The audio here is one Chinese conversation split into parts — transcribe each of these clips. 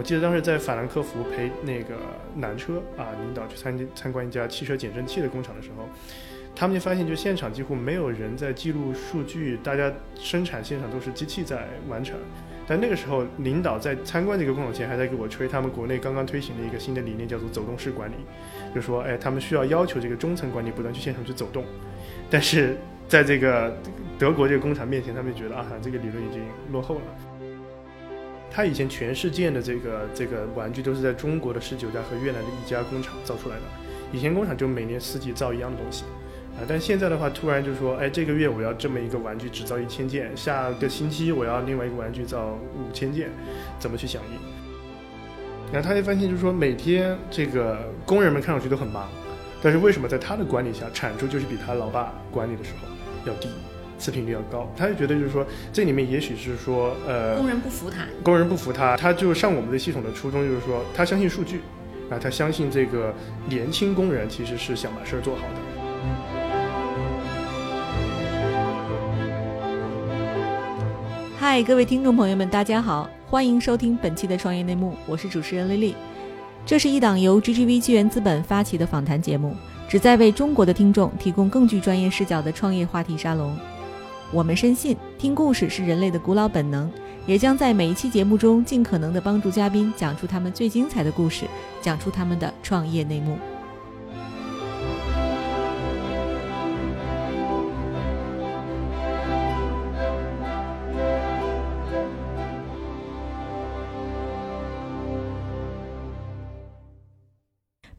我记得当时在法兰克福陪那个南车啊领导去参参观一家汽车减震器的工厂的时候，他们就发现，就现场几乎没有人在记录数据，大家生产现场都是机器在完成。但那个时候，领导在参观这个工厂前，还在给我吹他们国内刚刚推行的一个新的理念，叫做走动式管理，就说，哎，他们需要要求这个中层管理不断去现场去走动。但是在这个德国这个工厂面前，他们觉得啊，这个理论已经落后了。他以前全世界的这个这个玩具都是在中国的十九家和越南的一家工厂造出来的。以前工厂就每年四季造一样的东西。啊但现在的话，突然就说，哎，这个月我要这么一个玩具只造一千件，下个星期我要另外一个玩具造五千件，怎么去响应？然后他就发现，就是说每天这个工人们看上去都很忙，但是为什么在他的管理下产出就是比他老爸管理的时候要低，次品率要高？他就觉得就是说这里面也许是说，呃，工人不服他，工人不服他，他就上我们的系统的初衷就是说，他相信数据，啊，他相信这个年轻工人其实是想把事儿做好的。嗨，各位听众朋友们，大家好，欢迎收听本期的创业内幕，我是主持人丽丽。这是一档由 GGV 纪元资本发起的访谈节目，旨在为中国的听众提供更具专业视角的创业话题沙龙。我们深信，听故事是人类的古老本能，也将在每一期节目中尽可能的帮助嘉宾讲出他们最精彩的故事，讲出他们的创业内幕。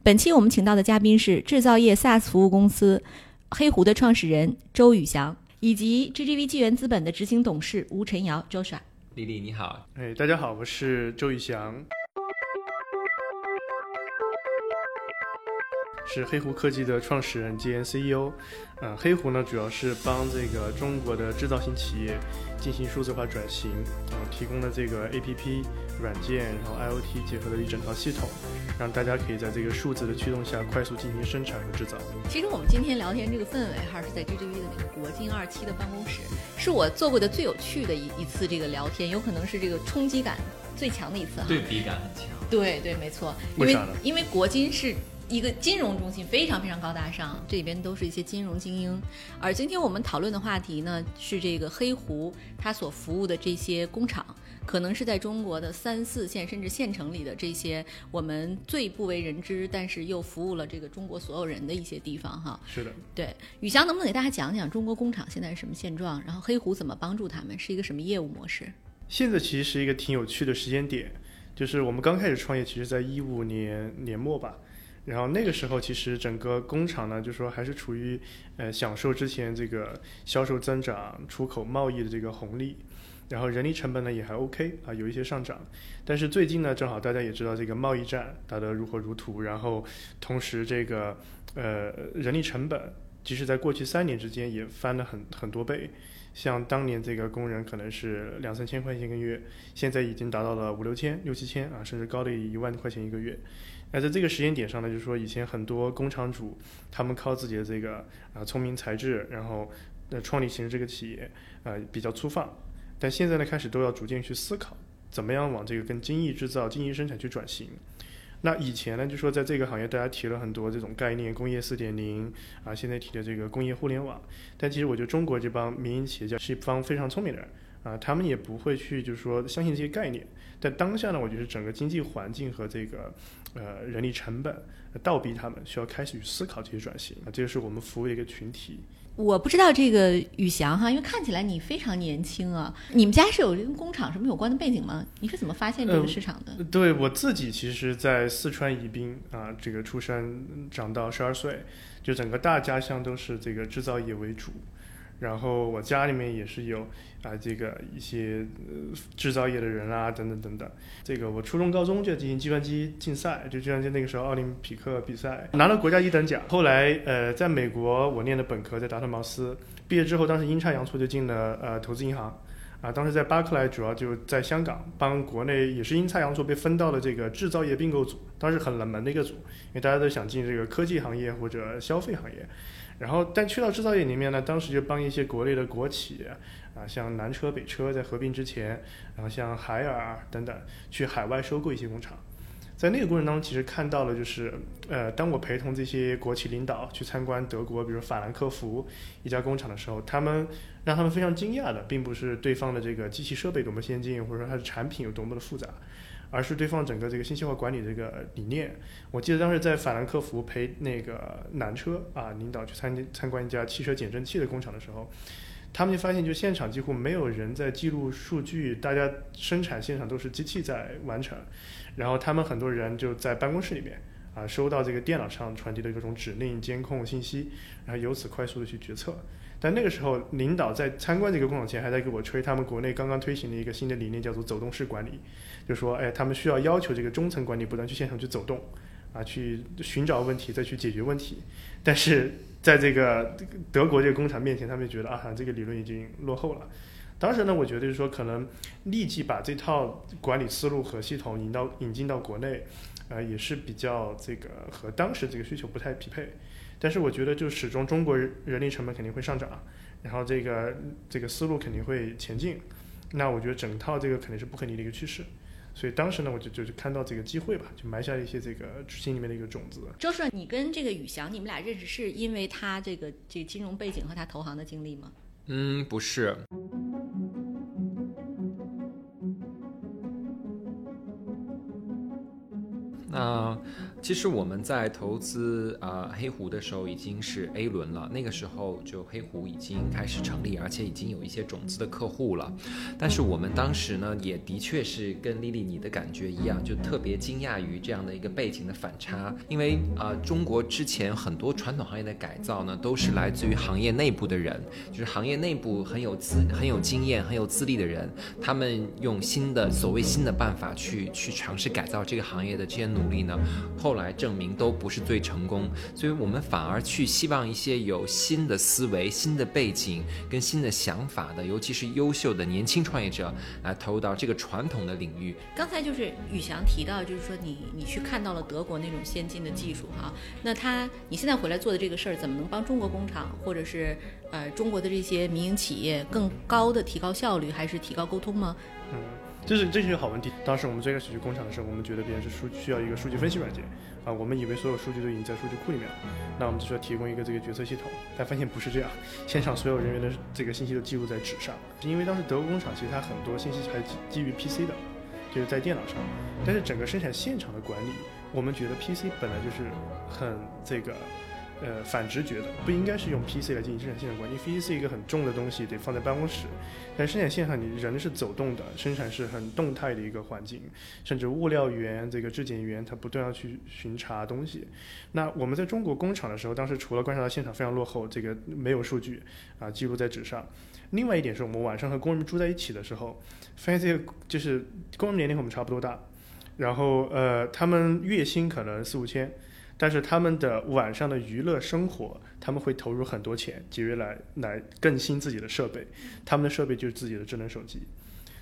本期我们请到的嘉宾是制造业 SaaS 服务公司黑狐的创始人周宇翔，以及 GGV 纪元资本的执行董事吴晨瑶 Joshua。丽丽你好，哎，大家好，我是周宇翔，是黑狐科技的创始人兼 CEO。嗯，黑狐呢主要是帮这个中国的制造型企业进行数字化转型，然后提供了这个 APP 软件，然后 IoT 结合的一整套系统，让大家可以在这个数字的驱动下快速进行生产和制造。其实我们今天聊天这个氛围还是在 GGV 的那个国金二期的办公室，是我做过的最有趣的一一次这个聊天，有可能是这个冲击感最强的一次哈。对比感很强。对对，没错，因为为因为国金是。一个金融中心非常非常高大上，这里边都是一些金融精英。而今天我们讨论的话题呢，是这个黑狐它所服务的这些工厂，可能是在中国的三四线甚至县城里的这些我们最不为人知，但是又服务了这个中国所有人的一些地方哈。是的，对，宇翔能不能给大家讲讲中国工厂现在是什么现状，然后黑狐怎么帮助他们，是一个什么业务模式？现在其实是一个挺有趣的时间点，就是我们刚开始创业，其实在一五年年末吧。然后那个时候，其实整个工厂呢，就说还是处于呃享受之前这个销售增长、出口贸易的这个红利，然后人力成本呢也还 OK 啊，有一些上涨。但是最近呢，正好大家也知道这个贸易战打得如火如荼，然后同时这个呃人力成本，即使在过去三年之间也翻了很很多倍。像当年这个工人可能是两三千块钱一个月，现在已经达到了五六千、六七千啊，甚至高的一万块钱一个月。那在这个时间点上呢，就是说以前很多工厂主他们靠自己的这个啊聪明才智，然后呃创立起这个企业啊比较粗放，但现在呢开始都要逐渐去思考，怎么样往这个跟精益制造、精益生产去转型。那以前呢，就说在这个行业大家提了很多这种概念，工业四点零啊，现在提的这个工业互联网，但其实我觉得中国这帮民营企业家是一帮非常聪明的人啊，他们也不会去就是说相信这些概念。但当下呢，我觉得整个经济环境和这个呃人力成本倒逼他们需要开始去思考这些转型啊，这个是我们服务的一个群体。我不知道这个宇翔哈，因为看起来你非常年轻啊。你们家是有跟工厂什么有关的背景吗？你是怎么发现这个市场的？对我自己，其实，在四川宜宾啊，这个出生长到十二岁，就整个大家乡都是这个制造业为主。然后我家里面也是有啊，这个一些呃制造业的人啊，等等等等。这个我初中、高中就进行计算机竞赛，就计算机那个时候奥林匹克比赛拿了国家一等奖。后来呃，在美国我念的本科在达特茅斯，毕业之后当时阴差阳错就进了呃投资银行，啊，当时在巴克莱主要就在香港帮国内也是阴差阳错被分到了这个制造业并购组，当时很冷门的一个组，因为大家都想进这个科技行业或者消费行业。然后但去到制造业里面呢，当时就帮一些国内的国企啊，像南车、北车在合并之前，然后像海尔等等去海外收购一些工厂。在那个过程当中，其实看到了，就是呃，当我陪同这些国企领导去参观德国，比如法兰克福一家工厂的时候，他们让他们非常惊讶的，并不是对方的这个机器设备多么先进，或者说它的产品有多么的复杂，而是对方整个这个信息化管理这个理念。我记得当时在法兰克福陪那个南车啊领导去参参观一家汽车减震器的工厂的时候。他们就发现，就现场几乎没有人在记录数据，大家生产现场都是机器在完成，然后他们很多人就在办公室里面啊，收到这个电脑上传递的各种指令、监控信息，然后由此快速的去决策。但那个时候，领导在参观这个工厂前，还在给我吹他们国内刚刚推行的一个新的理念，叫做走动式管理，就说，哎，他们需要要求这个中层管理不断去现场去走动，啊，去寻找问题，再去解决问题，但是。在这个德国这个工厂面前，他们觉得啊，这个理论已经落后了。当时呢，我觉得就是说，可能立即把这套管理思路和系统引到引进到国内，呃，也是比较这个和当时这个需求不太匹配。但是我觉得，就始终中国人力成本肯定会上涨，然后这个这个思路肯定会前进。那我觉得整套这个肯定是不可逆的一个趋势。所以当时呢，我就就是看到这个机会吧，就埋下了一些这个心里面的一个种子。周顺，你跟这个宇翔，你们俩认识是因为他这个这金融背景和他投行的经历吗？嗯，不是。那。其实我们在投资啊黑狐的时候已经是 A 轮了，那个时候就黑狐已经开始成立，而且已经有一些种子的客户了。但是我们当时呢，也的确是跟丽丽你的感觉一样，就特别惊讶于这样的一个背景的反差。因为啊，中国之前很多传统行业的改造呢，都是来自于行业内部的人，就是行业内部很有资、很有经验、很有资历的人，他们用新的所谓新的办法去去尝试改造这个行业的这些努力呢，后。后来证明都不是最成功，所以我们反而去希望一些有新的思维、新的背景跟新的想法的，尤其是优秀的年轻创业者来投入到这个传统的领域。刚才就是宇翔提到，就是说你你去看到了德国那种先进的技术哈，那他你现在回来做的这个事儿，怎么能帮中国工厂或者是呃中国的这些民营企业更高的提高效率，还是提高沟通吗？嗯。这是这是一个好问题。当时我们最开始去工厂的时候，我们觉得别人是数需要一个数据分析软件啊，我们以为所有数据都已经在数据库里面了，那我们就需要提供一个这个决策系统。但发现不是这样，现场所有人员的这个信息都记录在纸上。因为当时德国工厂其实它很多信息还基基于 PC 的，就是在电脑上。但是整个生产现场的管理，我们觉得 PC 本来就是很这个。呃，反直觉的不应该是用 PC 来进行生产线的管理，PC 是一个很重的东西，得放在办公室。但生产线上，你人是走动的，生产是很动态的一个环境，甚至物料员、这个质检员，他不断要去巡查东西。那我们在中国工厂的时候，当时除了观察到现场非常落后，这个没有数据啊记录在纸上。另外一点是我们晚上和工人们住在一起的时候，发现这个就是工人年龄和我们差不多大，然后呃，他们月薪可能四五千。但是他们的晚上的娱乐生活，他们会投入很多钱，节约来来更新自己的设备。他们的设备就是自己的智能手机。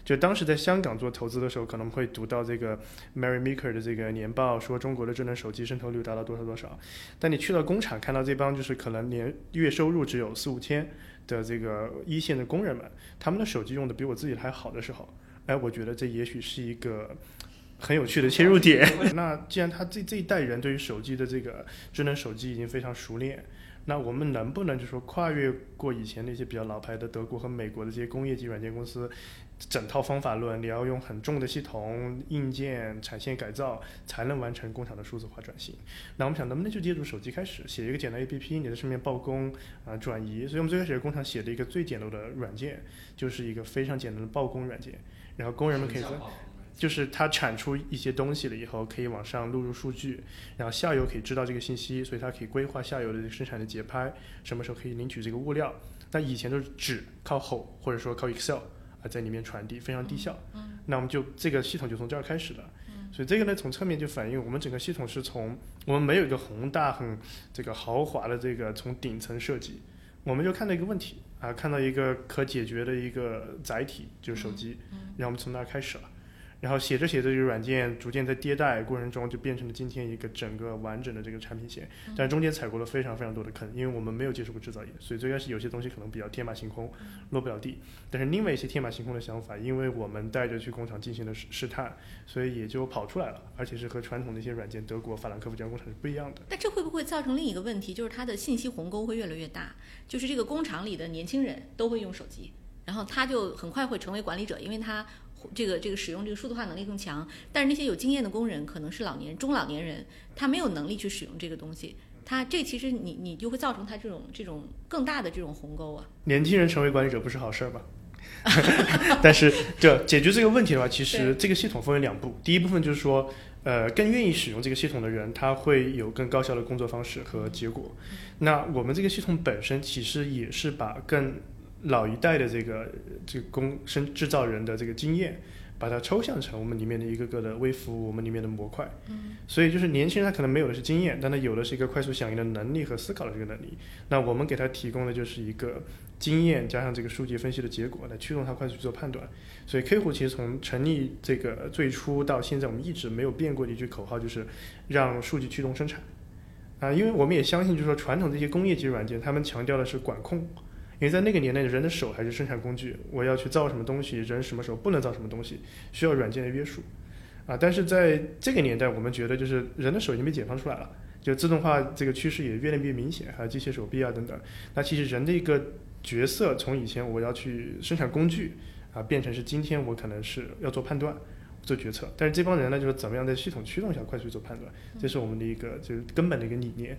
就当时在香港做投资的时候，可能会读到这个 Mary Meeker 的这个年报，说中国的智能手机渗透率达到多少多少。但你去到工厂，看到这帮就是可能年月收入只有四五千的这个一线的工人们，他们的手机用的比我自己还好的时候，哎，我觉得这也许是一个。很有趣的切入点。那既然他这这一代人对于手机的这个智能手机已经非常熟练，那我们能不能就说跨越过以前那些比较老牌的德国和美国的这些工业级软件公司，整套方法论，你要用很重的系统、硬件、产线改造才能完成工厂的数字化转型？那我们想能不能就借助手机开始写一个简单 APP，你在上面报工啊转移？所以我们最开始工厂写的一个最简陋的软件，就是一个非常简单的报工软件，然后工人们可以在。就是它产出一些东西了以后，可以往上录入数据，然后下游可以知道这个信息，所以它可以规划下游的生产的节拍，什么时候可以领取这个物料。那以前都是纸靠吼或者说靠 Excel 啊在里面传递，非常低效。那我们就这个系统就从这儿开始了。所以这个呢，从侧面就反映我们整个系统是从我们没有一个宏大很这个豪华的这个从顶层设计，我们就看到一个问题啊，看到一个可解决的一个载体就是手机，然后我们从那儿开始了。然后写着写着，这个软件逐渐在迭代过程中，就变成了今天一个整个完整的这个产品线。但中间踩过了非常非常多的坑，因为我们没有接触过制造业，所以最开始有些东西可能比较天马行空，落不了地。但是另外一些天马行空的想法，因为我们带着去工厂进行了试试探，所以也就跑出来了，而且是和传统的一些软件，德国法兰克福这样工厂是不一样的。但这会不会造成另一个问题，就是它的信息鸿沟会越来越大？就是这个工厂里的年轻人都会用手机，然后他就很快会成为管理者，因为他。这个这个使用这个数字化能力更强，但是那些有经验的工人可能是老年中老年人，他没有能力去使用这个东西，他这其实你你就会造成他这种这种更大的这种鸿沟啊。年轻人成为管理者不是好事儿吧？但是这解决这个问题的话，其实这个系统分为两步，第一部分就是说，呃，更愿意使用这个系统的人，他会有更高效的工作方式和结果。那我们这个系统本身其实也是把更老一代的这个这个工生制造人的这个经验，把它抽象成我们里面的一个个的微服务，我们里面的模块。嗯，所以就是年轻人他可能没有的是经验，但他有的是一个快速响应的能力和思考的这个能力。那我们给他提供的就是一个经验加上这个数据分析的结果，来驱动他快速去做判断。所以 K 湖其实从成立这个最初到现在，我们一直没有变过的一句口号，就是让数据驱动生产。啊，因为我们也相信，就是说传统这些工业级软件，他们强调的是管控。因为在那个年代，人的手还是生产工具，我要去造什么东西，人什么时候不能造什么东西，需要软件的约束，啊，但是在这个年代，我们觉得就是人的手已经被解放出来了，就自动化这个趋势也越来越明显，还有机械手臂啊等等，那其实人的一个角色从以前我要去生产工具，啊，变成是今天我可能是要做判断、做决策，但是这帮人呢，就是怎么样在系统驱动下快速做判断，这是我们的一个就是根本的一个理念。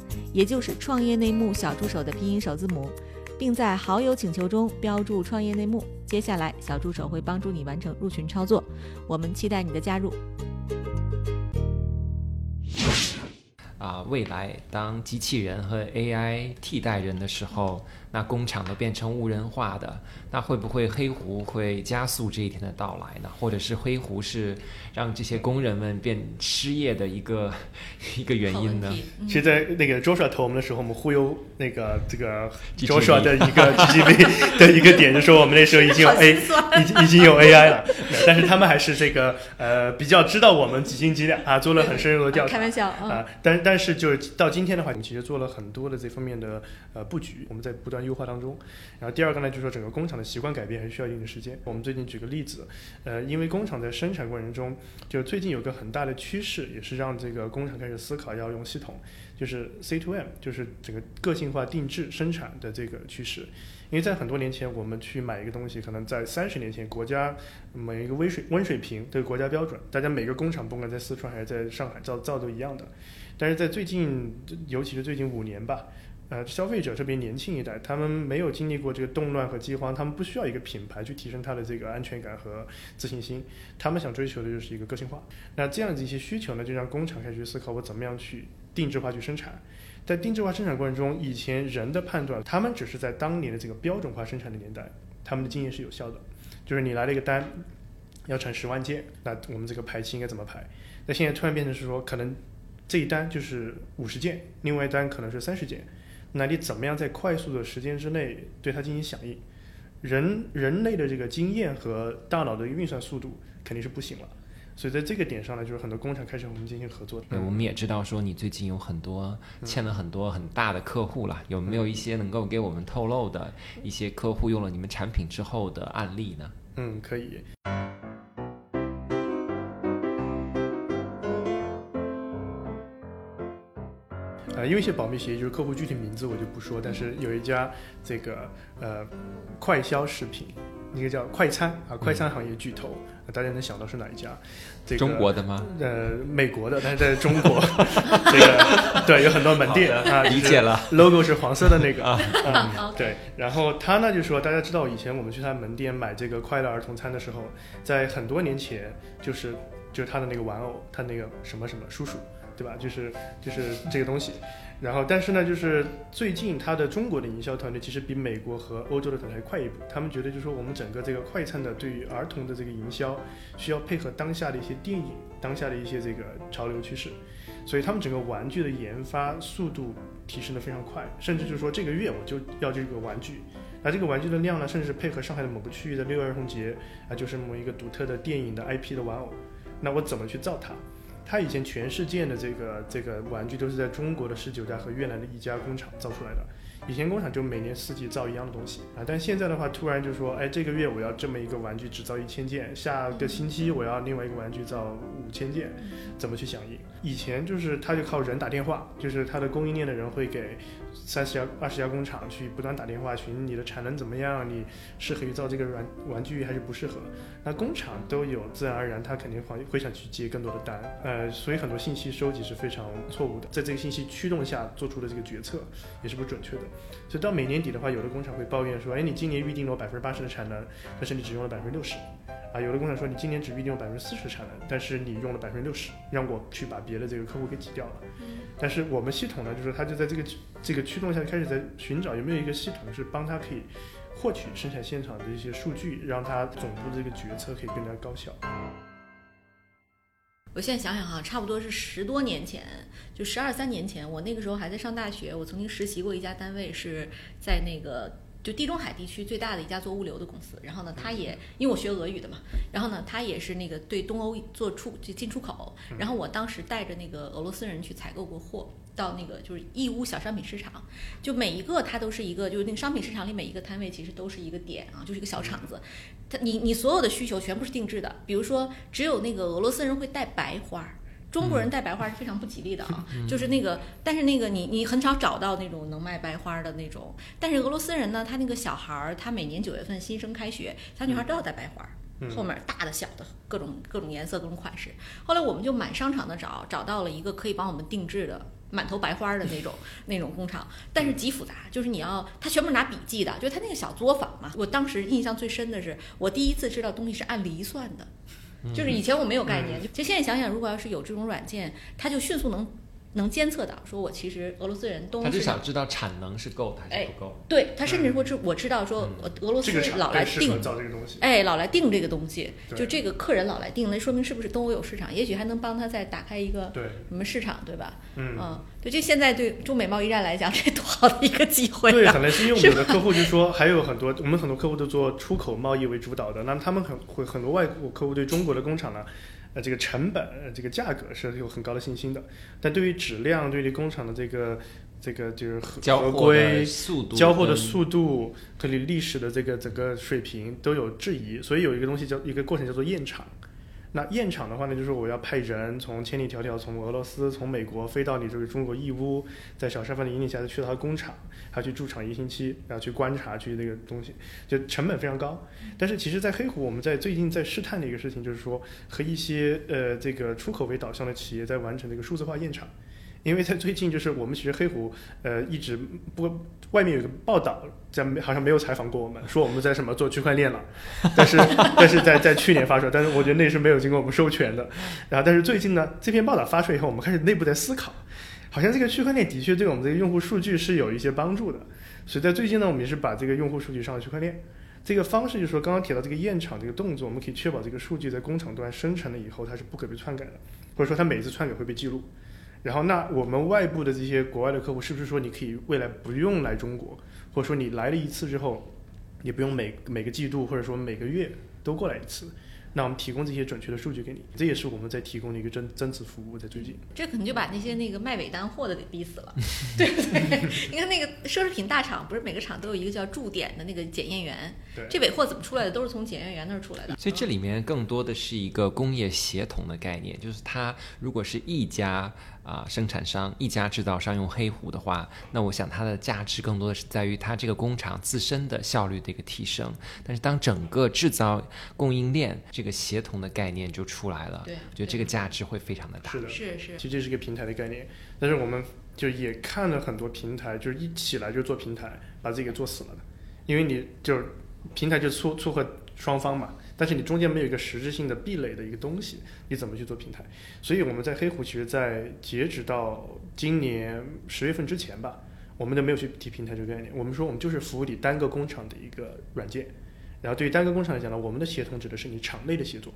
也就是创业内幕小助手的拼音首字母，并在好友请求中标注“创业内幕”。接下来，小助手会帮助你完成入群操作。我们期待你的加入。啊，未来当机器人和 AI 替代人的时候。那工厂都变成无人化的，那会不会黑狐会加速这一天的到来呢？或者是黑狐是让这些工人们变失业的一个 一个原因呢？其实，在那个 Joshua 投我们的时候，我们忽悠那个这个 Joshua 的一个 GGV 的一个点，就说我们那时候已经有 A，已经已经有 AI 了，但是他们还是这个呃比较知道我们几斤几两啊，做了很深入的调查。开玩笑啊，但但是就是到今天的话，我们其实做了很多的这方面的呃布局，我们在不断。优化当中，然后第二个呢，就是说整个工厂的习惯改变还是需要一定的时间。我们最近举个例子，呃，因为工厂在生产过程中，就最近有个很大的趋势，也是让这个工厂开始思考要用系统，就是 C to M，就是整个个性化定制生产的这个趋势。因为在很多年前，我们去买一个东西，可能在三十年前，国家每一个温水温水平的国家标准，大家每个工厂不管在四川还是在上海造造都一样的。但是在最近，尤其是最近五年吧。呃，消费者特别年轻一代，他们没有经历过这个动乱和饥荒，他们不需要一个品牌去提升他的这个安全感和自信心，他们想追求的就是一个个性化。那这样子一些需求呢，就让工厂开始去思考我怎么样去定制化去生产。在定制化生产过程中，以前人的判断，他们只是在当年的这个标准化生产的年代，他们的经验是有效的，就是你来了一个单，要产十万件，那我们这个排期应该怎么排？那现在突然变成是说，可能这一单就是五十件，另外一单可能是三十件。那你怎么样在快速的时间之内对它进行响应？人人类的这个经验和大脑的运算速度肯定是不行了，所以在这个点上呢，就是很多工厂开始和我们进行合作。对，我们也知道说你最近有很多欠了很多很大的客户了，有没有一些能够给我们透露的一些客户用了你们产品之后的案例呢？嗯，可以。呃，因为一些保密协议，就是客户具体名字我就不说，但是有一家这个呃快消食品一个叫快餐啊，快餐行业巨头，大家能想到是哪一家？这个中国的吗？呃，美国的，但是在中国，这个对有很多门店啊，理解了，logo 是黄色的那个啊，嗯，对。然后他呢就说，大家知道以前我们去他门店买这个快乐儿童餐的时候，在很多年前就是就是他的那个玩偶，他那个什么什么叔叔，对吧？就是就是这个东西。然后，但是呢，就是最近他的中国的营销团队其实比美国和欧洲的团队还快一步。他们觉得，就是说我们整个这个快餐的对于儿童的这个营销，需要配合当下的一些电影、当下的一些这个潮流趋势，所以他们整个玩具的研发速度提升的非常快，甚至就是说这个月我就要这个玩具，那这个玩具的量呢，甚至是配合上海的某个区域的六一儿童节啊，就是某一个独特的电影的 IP 的玩偶，那我怎么去造它？他以前全世界的这个这个玩具都是在中国的十九家和越南的一家工厂造出来的。以前工厂就每年四季造一样的东西啊，但现在的话，突然就说，哎，这个月我要这么一个玩具只造一千件，下个星期我要另外一个玩具造五千件，怎么去响应？以前就是他就靠人打电话，就是他的供应链的人会给三十家、二十家工厂去不断打电话，询你的产能怎么样，你适合于造这个软玩具还是不适合？那工厂都有，自然而然他肯定会会想去接更多的单，呃，所以很多信息收集是非常错误的，在这个信息驱动下做出的这个决策也是不准确的。所以到每年底的话，有的工厂会抱怨说：“哎，你今年预定了百分之八十的产能，但是你只用了百分之六十。”啊，有的工厂说：“你今年只预定了百分之四十的产能，但是你用了百分之六十，让我去把别的这个客户给挤掉了。”但是我们系统呢，就是它就在这个这个驱动下开始在寻找有没有一个系统是帮它可以获取生产现场的一些数据，让它总部的这个决策可以更加高效。我现在想想哈，差不多是十多年前，就十二三年前，我那个时候还在上大学，我曾经实习过一家单位，是在那个就地中海地区最大的一家做物流的公司。然后呢，他也因为我学俄语的嘛，然后呢，他也是那个对东欧做出就进出口。然后我当时带着那个俄罗斯人去采购过货。到那个就是义乌小商品市场，就每一个它都是一个，就是那个商品市场里每一个摊位其实都是一个点啊，就是一个小厂子。它你你所有的需求全部是定制的，比如说只有那个俄罗斯人会带白花，中国人带白花是非常不吉利的啊。就是那个，但是那个你你很少找到那种能卖白花的那种。但是俄罗斯人呢，他那个小孩儿，他每年九月份新生开学，小女孩都要带白花。后面大的小的各种各种颜色各种款式，后来我们就满商场的找，找到了一个可以帮我们定制的满头白花的那种 那种工厂，但是极复杂，就是你要他全部拿笔记的，就是他那个小作坊嘛。我当时印象最深的是，我第一次知道东西是按厘算的，就是以前我没有概念，就现在想想，如果要是有这种软件，它就迅速能。能监测到，说我其实俄罗斯人东，他就想知道产能是够的还是不够。对他甚至说知我知道说俄罗斯老来定造这个东西，哎，老来定这个东西，就这个客人老来定，那说明是不是东欧有市场？也许还能帮他再打开一个什么市场，对吧？嗯，对，这现在对中美贸易战来讲，这多好的一个机会。对，可能是因为我们的 客户就说，还有很多我们很多客户都做出口贸易为主导的，那么他们很会很多外国客户对中国的工厂呢。呃，这个成本、呃这个价格是有很高的信心的，但对于质量、对于工厂的这个、这个就是合规、交货的速度、和你历史的这个整个水平都有质疑，所以有一个东西叫一个过程叫做验厂。那验厂的话呢，就是我要派人从千里迢迢从俄罗斯、从美国飞到你这个中国义乌，在小山峰的引领下，再去到他工厂，还要去驻厂一星期，然后去观察去那个东西，就成本非常高。但是其实，在黑虎，我们在最近在试探的一个事情，就是说和一些呃这个出口为导向的企业在完成这个数字化验厂。因为在最近，就是我们其实黑虎，呃，一直不，外面有个报道，在好像没有采访过我们，说我们在什么做区块链了，但是 但是在在去年发出来，但是我觉得那是没有经过我们授权的。然后，但是最近呢，这篇报道发出来以后，我们开始内部在思考，好像这个区块链的确对我们这个用户数据是有一些帮助的。所以在最近呢，我们也是把这个用户数据上了区块链，这个方式就是说，刚刚提到这个验厂这个动作，我们可以确保这个数据在工厂端生成了以后，它是不可被篡改的，或者说它每一次篡改会被记录。然后，那我们外部的这些国外的客户，是不是说你可以未来不用来中国，或者说你来了一次之后，也不用每每个季度或者说每个月都过来一次？那我们提供这些准确的数据给你，这也是我们在提供的一个增增值服务。在最近，这可能就把那些那个卖尾单货的给逼死了，对 不对？你看那个奢侈品大厂，不是每个厂都有一个叫驻点的那个检验员，这尾货怎么出来的？都是从检验员那儿出来的。所以这里面更多的是一个工业协同的概念，就是它如果是一家啊、生产商一家制造商用黑壶的话，那我想它的价值更多的是在于它这个工厂自身的效率的一个提升。但是当整个制造供应链这个协同的概念就出来了，对我觉得这个价值会非常的大。是的，是是其实这是一个平台的概念，但是我们就也看了很多平台，就是一起来就做平台，把自己给做死了的，因为你就是平台就撮撮合双方嘛，但是你中间没有一个实质性的壁垒的一个东西，你怎么去做平台？所以我们在黑虎其实，在截止到今年十月份之前吧，我们都没有去提平台这个概念，我们说我们就是服务你单个工厂的一个软件，然后对于单个工厂来讲呢，我们的协同指的是你厂内的协作。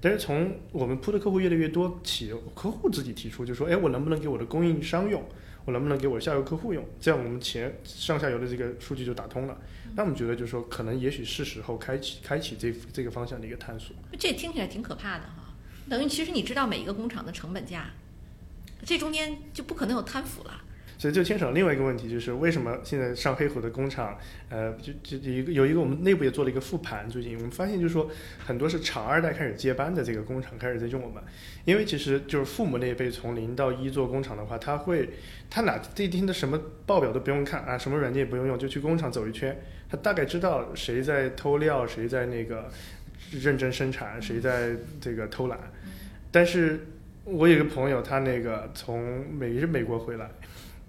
但是从我们铺的客户越来越多起，客户自己提出就说，哎，我能不能给我的供应商用？我能不能给我下游客户用？这样我们前上下游的这个数据就打通了。那我们觉得就是说，可能也许是时候开启开启这这个方向的一个探索。这听起来挺可怕的哈。等于其实你知道每一个工厂的成本价，这中间就不可能有贪腐了。所以就牵扯到另外一个问题，就是为什么现在上黑虎的工厂，呃，就就有一个有一个我们内部也做了一个复盘，最近我们发现就是说，很多是厂二代开始接班的这个工厂开始在用我们，因为其实就是父母那一辈从零到一做工厂的话，他会他哪这一天的什么报表都不用看啊，什么软件也不用用，就去工厂走一圈，他大概知道谁在偷料，谁在那个认真生产，谁在这个偷懒。但是我有一个朋友，他那个从美是美国回来。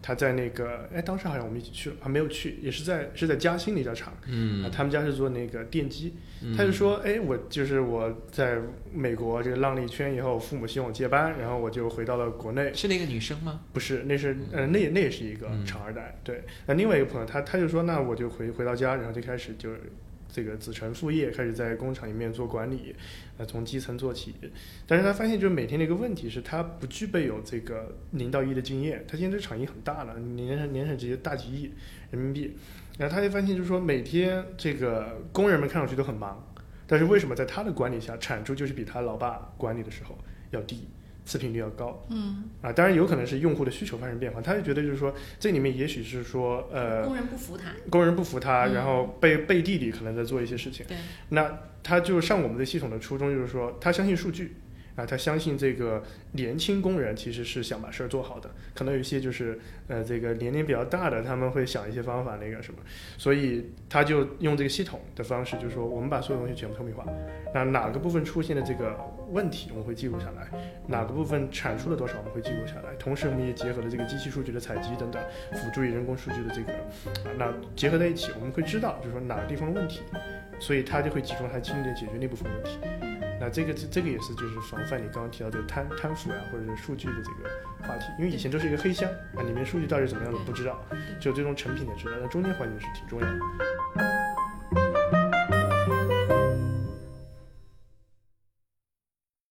他在那个，哎，当时好像我们一起去了，还没有去，也是在是在嘉兴那家厂，嗯。啊，他们家是做那个电机，他就说，哎，我就是我在美国这个浪了一圈以后，父母希望我接班，然后我就回到了国内，是那个女生吗？不是，那是，呃，那那也是一个嗯。厂二代，对，那另外一个朋友，他他就说，那我就回回到家，然后就开始就这个子承父业，开始在工厂里面做管理，呃，从基层做起。但是他发现，就是每天的一个问题是，他不具备有这个零到一的经验。他现在这厂已经很大了，年产年产值大几亿人民币。然后他就发现，就是说每天这个工人们看上去都很忙，但是为什么在他的管理下，产出就是比他老爸管理的时候要低，次品率要高？嗯，啊，当然有可能是用户的需求发生变化，他就觉得就是说，这里面也许是说，呃，工人不服他。工人不服他，嗯然后背背地里可能在做一些事情。对，那他就上我们的系统的初衷就是说，他相信数据啊，他相信这个年轻工人其实是想把事儿做好的，可能有一些就是呃这个年龄比较大的，他们会想一些方法那个什么，所以他就用这个系统的方式，就是说我们把所有东西全部透明化，那哪个部分出现的这个问题我们会记录下来，哪个部分产出了多少我们会记录下来，同时我们也结合了这个机器数据的采集等等，辅助于人工数据的这个啊，那结合在一起，我们会知道就是说哪个地方问题。所以他就会集中他精力解决那部分问题。那这个这这个也是就是防范你刚刚提到这个贪贪腐呀、或者是数据的这个话题，因为以前都是一个黑箱啊，里面数据到底怎么样的不知道，只有最终成品的知道，那中间环节是挺重要的。